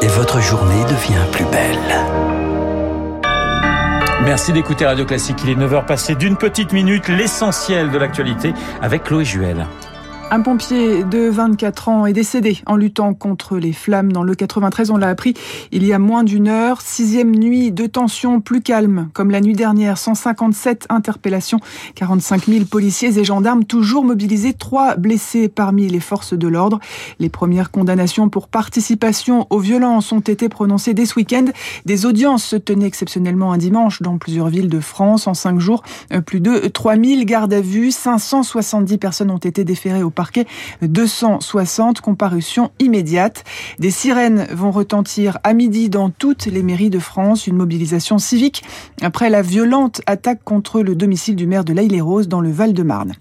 Et votre journée devient plus belle. Merci d'écouter Radio Classique. Il est 9h passé d'une petite minute, l'essentiel de l'actualité avec Chloé Juel. Un pompier de 24 ans est décédé en luttant contre les flammes dans le 93. On l'a appris il y a moins d'une heure. Sixième nuit de tension plus calme, comme la nuit dernière. 157 interpellations, 45 000 policiers et gendarmes toujours mobilisés. Trois blessés parmi les forces de l'ordre. Les premières condamnations pour participation aux violences ont été prononcées dès ce week-end. Des audiences se tenaient exceptionnellement un dimanche dans plusieurs villes de France. En cinq jours, plus de 3000 gardes à vue. 570 personnes ont été déférées au parquet 260 comparutions immédiates. Des sirènes vont retentir à midi dans toutes les mairies de France, une mobilisation civique après la violente attaque contre le domicile du maire de l'Aille-les-Roses dans le Val-de-Marne.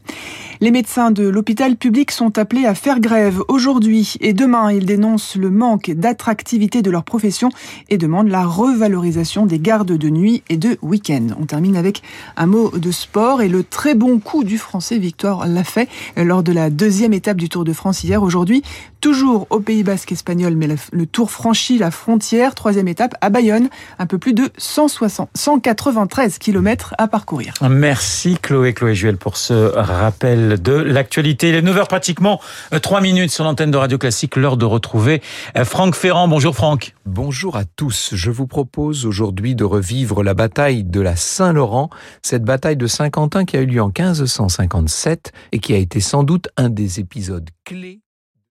Les médecins de l'hôpital public sont appelés à faire grève aujourd'hui et demain. Ils dénoncent le manque d'attractivité de leur profession et demandent la revalorisation des gardes de nuit et de week-end. On termine avec un mot de sport et le très bon coup du français Victor Lafay lors de la deuxième étape du Tour de France hier. Aujourd'hui, toujours au Pays Basque espagnol, mais le Tour franchit la frontière. Troisième étape à Bayonne, un peu plus de 160, 193 km à parcourir. Merci Chloé, Chloé Juel pour ce rappel de l'actualité. Il est 9h pratiquement, 3 minutes sur l'antenne de Radio Classique, l'heure de retrouver Franck Ferrand. Bonjour Franck. Bonjour à tous. Je vous propose aujourd'hui de revivre la bataille de la Saint-Laurent, cette bataille de Saint-Quentin qui a eu lieu en 1557 et qui a été sans doute un des épisodes clés